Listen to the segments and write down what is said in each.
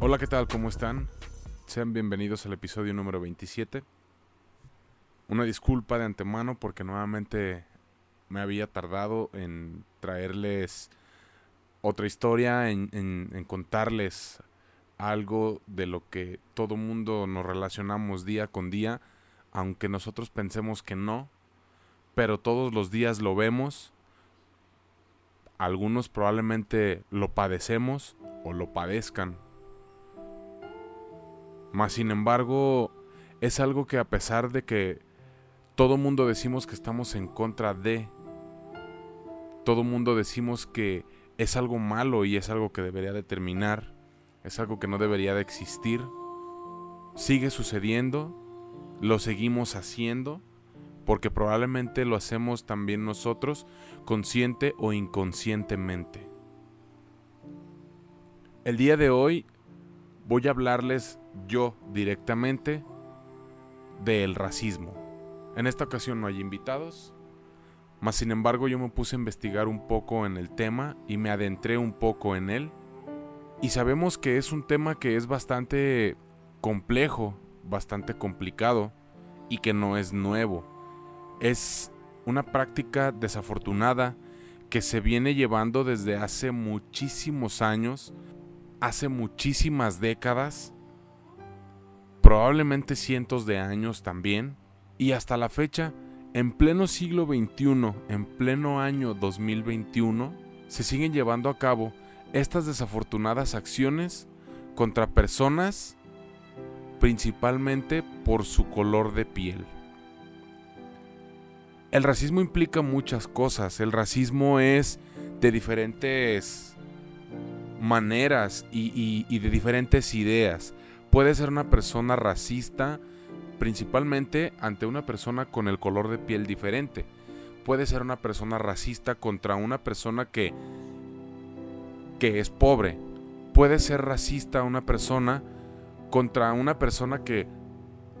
Hola, ¿qué tal? ¿Cómo están? Sean bienvenidos al episodio número 27. Una disculpa de antemano porque nuevamente me había tardado en traerles otra historia, en, contarles algo de lo que todo mundo nos relacionamos día con día, aunque nosotros pensemos que no, pero todos los días lo vemos. Algunos probablemente lo padecemos o lo padezcan mas sin embargo, es algo que a pesar de que todo mundo decimos que estamos en contra de, todo mundo decimos que es algo malo y es algo que debería de terminar, es algo que no debería de existir, sigue sucediendo, lo seguimos haciendo, porque probablemente lo hacemos también nosotros, consciente o inconscientemente. El día de hoy voy a hablarles yo directamente del racismo. En esta ocasión no hay invitados, mas sin embargo yo me puse a investigar un poco en el tema y me adentré un poco en él. Y sabemos que es un tema que es bastante complejo, bastante complicado y que no es nuevo. Es una práctica desafortunada que se viene llevando desde hace muchísimos años, hace muchísimas décadas probablemente cientos de años también, y hasta la fecha, en pleno siglo XXI, en pleno año 2021, se siguen llevando a cabo estas desafortunadas acciones contra personas principalmente por su color de piel. El racismo implica muchas cosas, el racismo es de diferentes maneras y, de diferentes ideas puede ser una persona racista principalmente ante una persona con el color de piel diferente. Puede ser una persona racista contra una persona que que es pobre. Puede ser racista una persona contra una persona que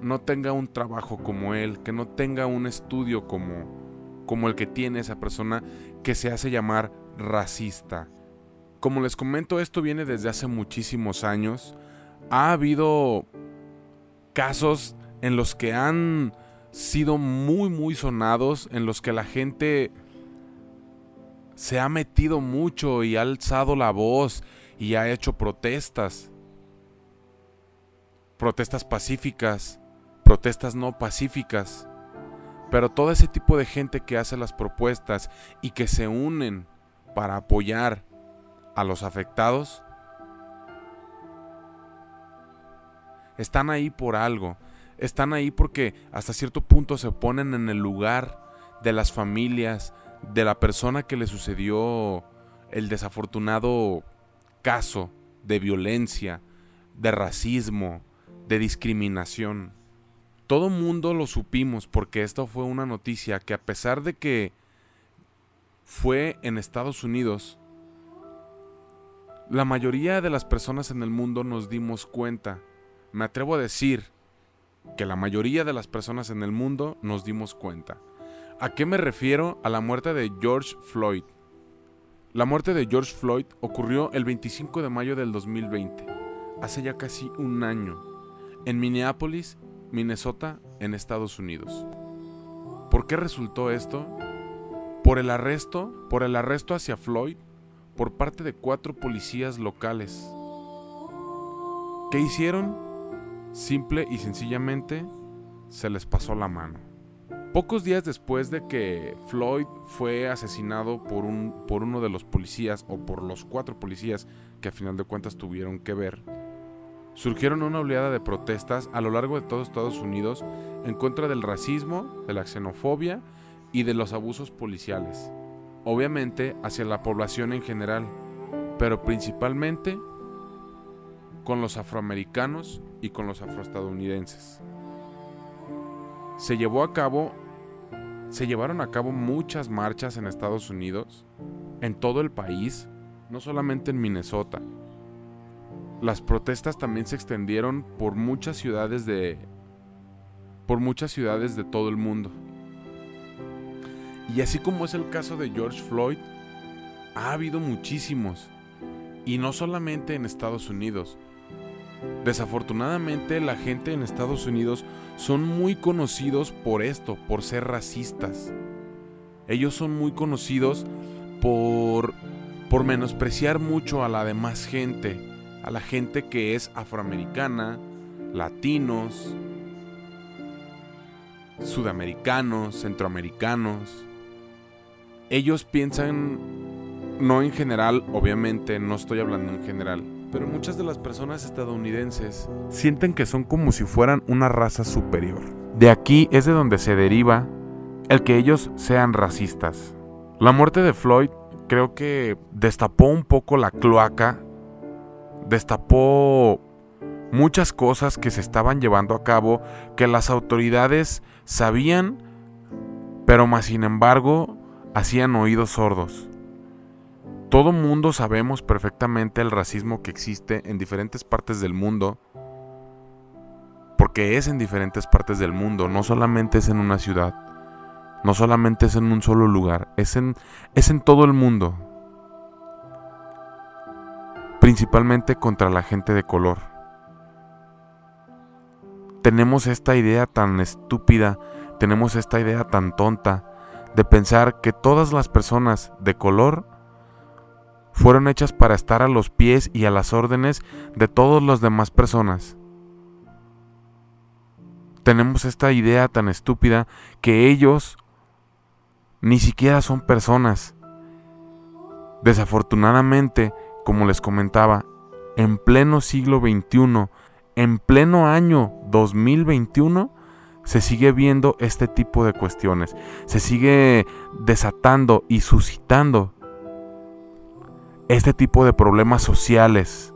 no tenga un trabajo como él, que no tenga un estudio como como el que tiene esa persona que se hace llamar racista. Como les comento, esto viene desde hace muchísimos años ha habido casos en los que han sido muy, muy sonados, en los que la gente se ha metido mucho y ha alzado la voz y ha hecho protestas. Protestas pacíficas, protestas no pacíficas. Pero todo ese tipo de gente que hace las propuestas y que se unen para apoyar a los afectados, Están ahí por algo. Están ahí porque hasta cierto punto se ponen en el lugar de las familias, de la persona que le sucedió el desafortunado caso de violencia, de racismo, de discriminación. Todo mundo lo supimos porque esta fue una noticia que a pesar de que fue en Estados Unidos, la mayoría de las personas en el mundo nos dimos cuenta me atrevo a decir que la mayoría de las personas en el mundo nos dimos cuenta. ¿A qué me refiero? A la muerte de George Floyd. La muerte de George Floyd ocurrió el 25 de mayo del 2020, hace ya casi un año, en Minneapolis, Minnesota, en Estados Unidos. ¿Por qué resultó esto? Por el arresto, por el arresto hacia Floyd por parte de cuatro policías locales. ¿Qué hicieron? Simple y sencillamente se les pasó la mano. Pocos días después de que Floyd fue asesinado por, un, por uno de los policías o por los cuatro policías que a final de cuentas tuvieron que ver, surgieron una oleada de protestas a lo largo de todo Estados Unidos en contra del racismo, de la xenofobia y de los abusos policiales. Obviamente hacia la población en general, pero principalmente con los afroamericanos y con los afroestadounidenses. Se llevó a cabo se llevaron a cabo muchas marchas en Estados Unidos, en todo el país, no solamente en Minnesota. Las protestas también se extendieron por muchas ciudades de por muchas ciudades de todo el mundo. Y así como es el caso de George Floyd, ha habido muchísimos. Y no solamente en Estados Unidos. Desafortunadamente la gente en Estados Unidos son muy conocidos por esto, por ser racistas. Ellos son muy conocidos por, por menospreciar mucho a la demás gente, a la gente que es afroamericana, latinos, sudamericanos, centroamericanos. Ellos piensan, no en general, obviamente, no estoy hablando en general, pero muchas de las personas estadounidenses sienten que son como si fueran una raza superior. De aquí es de donde se deriva el que ellos sean racistas. La muerte de Floyd creo que destapó un poco la cloaca, destapó muchas cosas que se estaban llevando a cabo que las autoridades sabían, pero más sin embargo hacían oídos sordos. Todo mundo sabemos perfectamente el racismo que existe en diferentes partes del mundo, porque es en diferentes partes del mundo, no solamente es en una ciudad, no solamente es en un solo lugar, es en, es en todo el mundo, principalmente contra la gente de color. Tenemos esta idea tan estúpida, tenemos esta idea tan tonta de pensar que todas las personas de color fueron hechas para estar a los pies y a las órdenes de todas las demás personas. Tenemos esta idea tan estúpida que ellos ni siquiera son personas. Desafortunadamente, como les comentaba, en pleno siglo XXI, en pleno año 2021, se sigue viendo este tipo de cuestiones, se sigue desatando y suscitando este tipo de problemas sociales.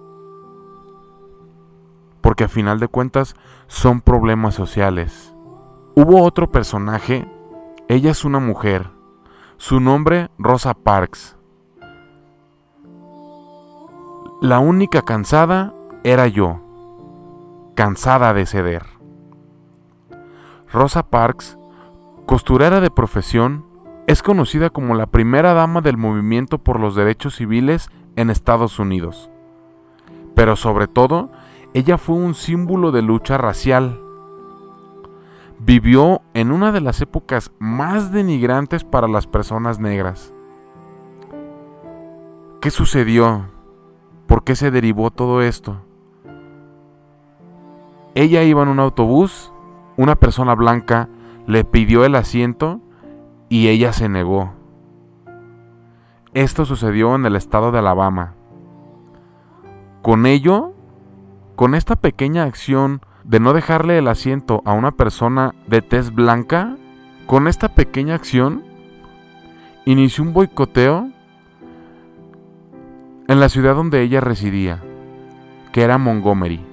Porque a final de cuentas son problemas sociales. Hubo otro personaje, ella es una mujer, su nombre Rosa Parks. La única cansada era yo, cansada de ceder. Rosa Parks, costurera de profesión, es conocida como la primera dama del movimiento por los derechos civiles en Estados Unidos. Pero sobre todo, ella fue un símbolo de lucha racial. Vivió en una de las épocas más denigrantes para las personas negras. ¿Qué sucedió? ¿Por qué se derivó todo esto? Ella iba en un autobús, una persona blanca le pidió el asiento y ella se negó. Esto sucedió en el estado de Alabama. Con ello, con esta pequeña acción de no dejarle el asiento a una persona de tez blanca, con esta pequeña acción, inició un boicoteo en la ciudad donde ella residía, que era Montgomery.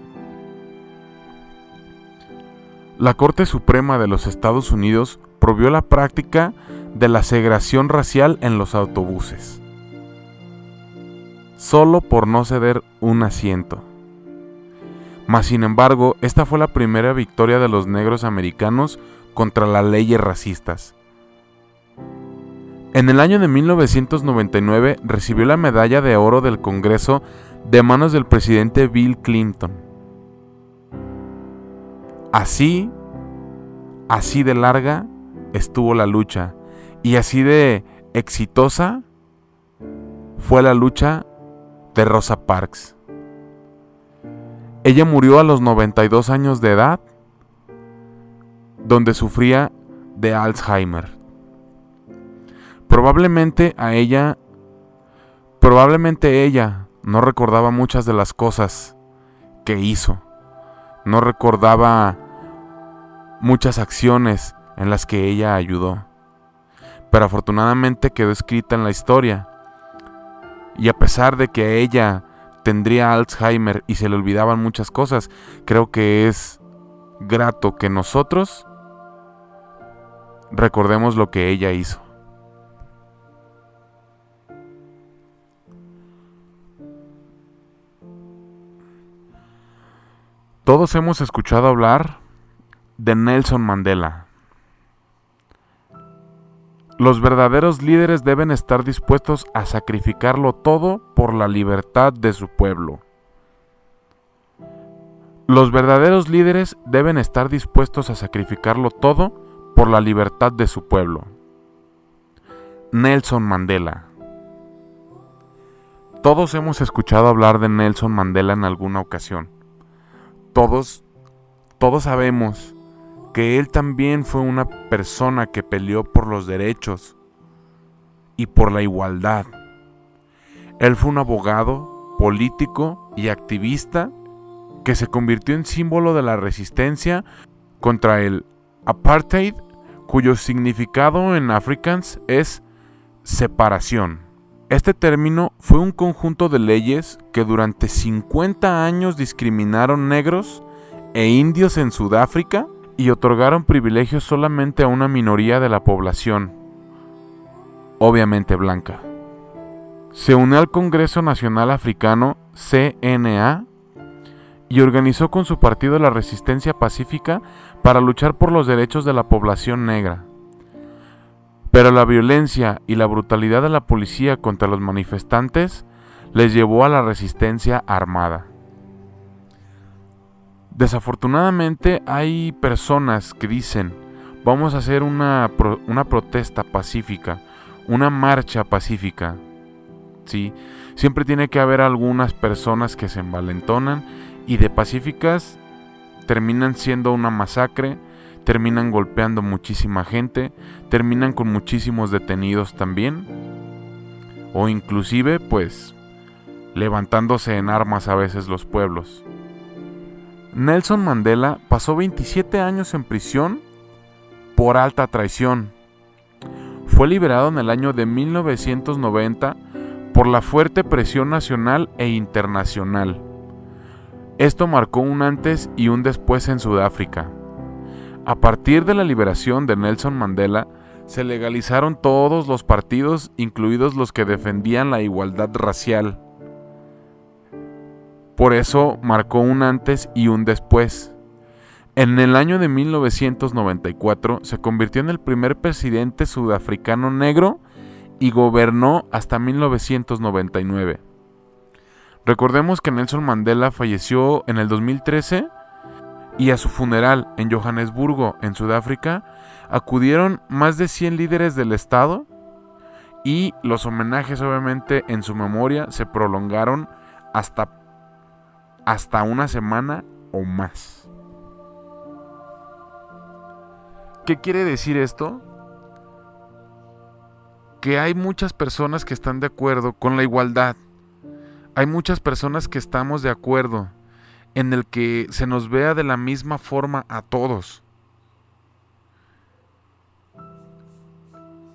La Corte Suprema de los Estados Unidos prohibió la práctica de la segregación racial en los autobuses, solo por no ceder un asiento. Mas sin embargo, esta fue la primera victoria de los negros americanos contra las leyes racistas. En el año de 1999 recibió la medalla de oro del Congreso de manos del presidente Bill Clinton. Así, así de larga estuvo la lucha y así de exitosa fue la lucha de Rosa Parks. Ella murió a los 92 años de edad, donde sufría de Alzheimer. Probablemente a ella, probablemente ella no recordaba muchas de las cosas que hizo. No recordaba muchas acciones en las que ella ayudó. Pero afortunadamente quedó escrita en la historia. Y a pesar de que ella tendría Alzheimer y se le olvidaban muchas cosas, creo que es grato que nosotros recordemos lo que ella hizo. Todos hemos escuchado hablar de Nelson Mandela. Los verdaderos líderes deben estar dispuestos a sacrificarlo todo por la libertad de su pueblo. Los verdaderos líderes deben estar dispuestos a sacrificarlo todo por la libertad de su pueblo. Nelson Mandela. Todos hemos escuchado hablar de Nelson Mandela en alguna ocasión. Todos, todos sabemos que él también fue una persona que peleó por los derechos y por la igualdad. Él fue un abogado, político y activista que se convirtió en símbolo de la resistencia contra el apartheid, cuyo significado en Afrikaans es separación. Este término fue un conjunto de leyes que durante 50 años discriminaron negros e indios en Sudáfrica y otorgaron privilegios solamente a una minoría de la población, obviamente blanca. Se unió al Congreso Nacional Africano, CNA, y organizó con su partido la Resistencia Pacífica para luchar por los derechos de la población negra. Pero la violencia y la brutalidad de la policía contra los manifestantes les llevó a la resistencia armada. Desafortunadamente hay personas que dicen, vamos a hacer una, una protesta pacífica, una marcha pacífica. ¿Sí? Siempre tiene que haber algunas personas que se envalentonan y de pacíficas terminan siendo una masacre, terminan golpeando muchísima gente, terminan con muchísimos detenidos también, o inclusive pues levantándose en armas a veces los pueblos. Nelson Mandela pasó 27 años en prisión por alta traición. Fue liberado en el año de 1990 por la fuerte presión nacional e internacional. Esto marcó un antes y un después en Sudáfrica. A partir de la liberación de Nelson Mandela, se legalizaron todos los partidos, incluidos los que defendían la igualdad racial. Por eso marcó un antes y un después. En el año de 1994 se convirtió en el primer presidente sudafricano negro y gobernó hasta 1999. Recordemos que Nelson Mandela falleció en el 2013 y a su funeral en Johannesburgo, en Sudáfrica, acudieron más de 100 líderes del Estado y los homenajes obviamente en su memoria se prolongaron hasta hasta una semana o más. ¿Qué quiere decir esto? Que hay muchas personas que están de acuerdo con la igualdad. Hay muchas personas que estamos de acuerdo en el que se nos vea de la misma forma a todos.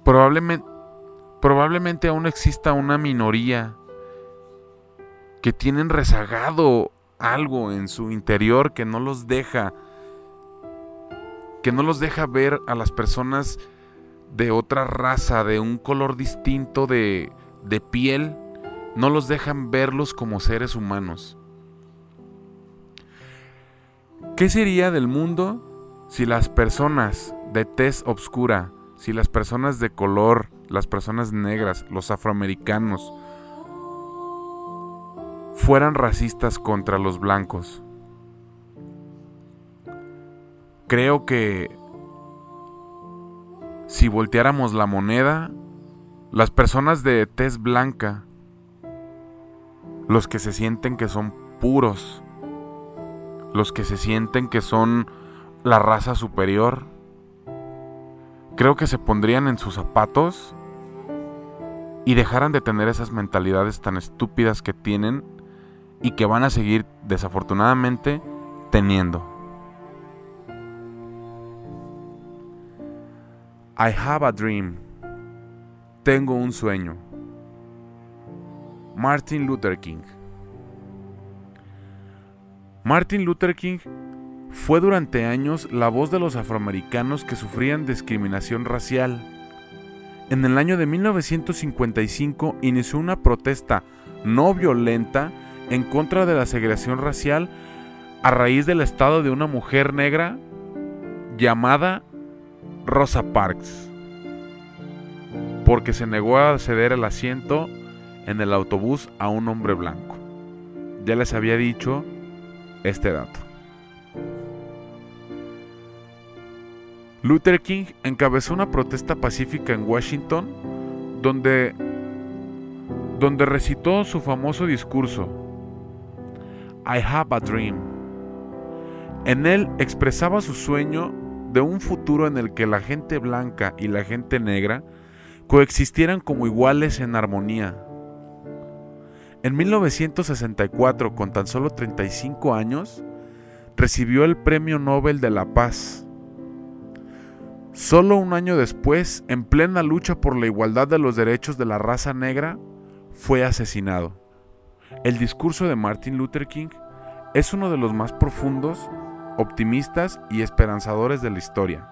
Probablemente, probablemente aún exista una minoría que tienen rezagado algo en su interior que no los deja que no los deja ver a las personas de otra raza, de un color distinto de, de piel, no los dejan verlos como seres humanos. ¿Qué sería del mundo si las personas de tez oscura, si las personas de color, las personas negras, los afroamericanos, fueran racistas contra los blancos. Creo que si volteáramos la moneda, las personas de tez blanca, los que se sienten que son puros, los que se sienten que son la raza superior, creo que se pondrían en sus zapatos y dejaran de tener esas mentalidades tan estúpidas que tienen y que van a seguir desafortunadamente teniendo. I have a dream. Tengo un sueño. Martin Luther King. Martin Luther King fue durante años la voz de los afroamericanos que sufrían discriminación racial. En el año de 1955 inició una protesta no violenta en contra de la segregación racial a raíz del estado de una mujer negra llamada Rosa Parks, porque se negó a ceder el asiento en el autobús a un hombre blanco. Ya les había dicho este dato. Luther King encabezó una protesta pacífica en Washington donde, donde recitó su famoso discurso I Have a Dream. En él expresaba su sueño de un futuro en el que la gente blanca y la gente negra coexistieran como iguales en armonía. En 1964, con tan solo 35 años, recibió el Premio Nobel de la Paz. Solo un año después, en plena lucha por la igualdad de los derechos de la raza negra, fue asesinado. El discurso de Martin Luther King es uno de los más profundos, optimistas y esperanzadores de la historia.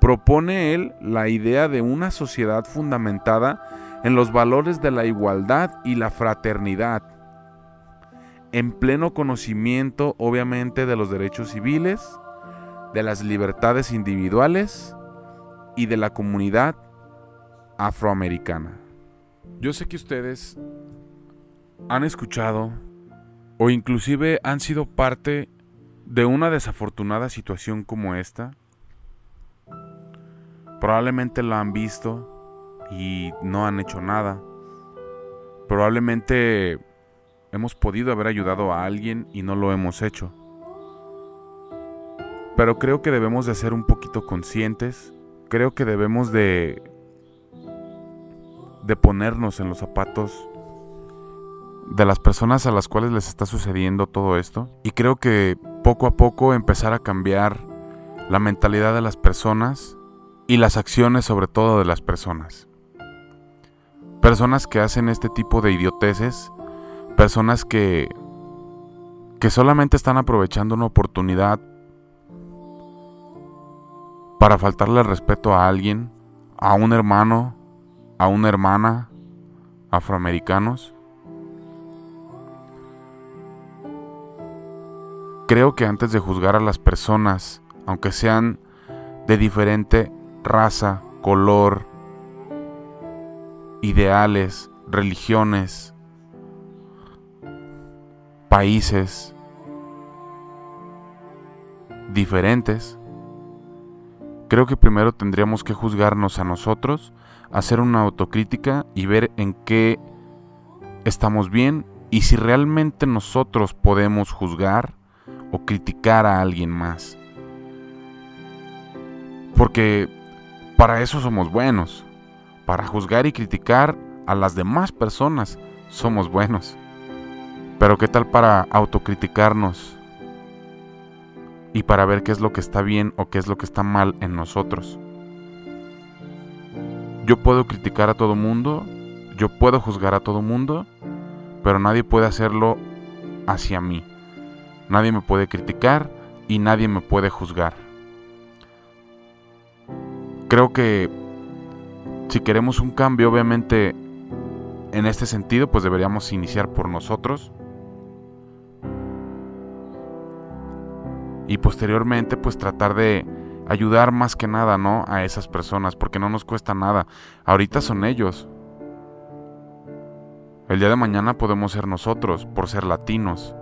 Propone él la idea de una sociedad fundamentada en los valores de la igualdad y la fraternidad, en pleno conocimiento obviamente de los derechos civiles, de las libertades individuales y de la comunidad afroamericana. Yo sé que ustedes han escuchado o inclusive han sido parte de una desafortunada situación como esta. Probablemente lo han visto y no han hecho nada. Probablemente hemos podido haber ayudado a alguien y no lo hemos hecho. Pero creo que debemos de ser un poquito conscientes. Creo que debemos de de ponernos en los zapatos de las personas a las cuales les está sucediendo todo esto. Y creo que poco a poco empezar a cambiar la mentalidad de las personas y las acciones sobre todo de las personas. Personas que hacen este tipo de idioteces, personas que que solamente están aprovechando una oportunidad para faltarle respeto a alguien, a un hermano, a una hermana, afroamericanos. Creo que antes de juzgar a las personas, aunque sean de diferente raza, color, ideales, religiones, países diferentes, creo que primero tendríamos que juzgarnos a nosotros, hacer una autocrítica y ver en qué estamos bien y si realmente nosotros podemos juzgar o criticar a alguien más. Porque para eso somos buenos. Para juzgar y criticar a las demás personas somos buenos. Pero ¿qué tal para autocriticarnos? Y para ver qué es lo que está bien o qué es lo que está mal en nosotros. Yo puedo criticar a todo mundo, yo puedo juzgar a todo mundo, pero nadie puede hacerlo hacia mí. Nadie me puede criticar y nadie me puede juzgar. Creo que si queremos un cambio, obviamente, en este sentido, pues deberíamos iniciar por nosotros. Y posteriormente, pues tratar de ayudar más que nada, ¿no? A esas personas, porque no nos cuesta nada. Ahorita son ellos. El día de mañana podemos ser nosotros, por ser latinos,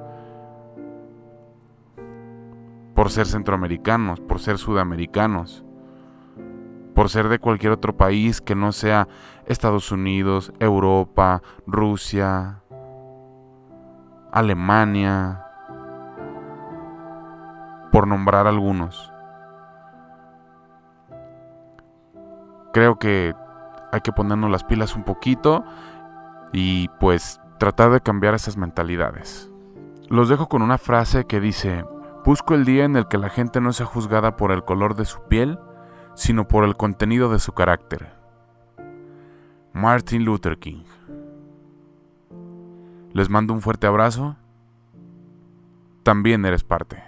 por ser centroamericanos, por ser sudamericanos por ser de cualquier otro país que no sea Estados Unidos, Europa, Rusia, Alemania, por nombrar algunos. Creo que hay que ponernos las pilas un poquito y pues tratar de cambiar esas mentalidades. Los dejo con una frase que dice, busco el día en el que la gente no sea juzgada por el color de su piel, sino por el contenido de su carácter. Martin Luther King. Les mando un fuerte abrazo. también eres parte.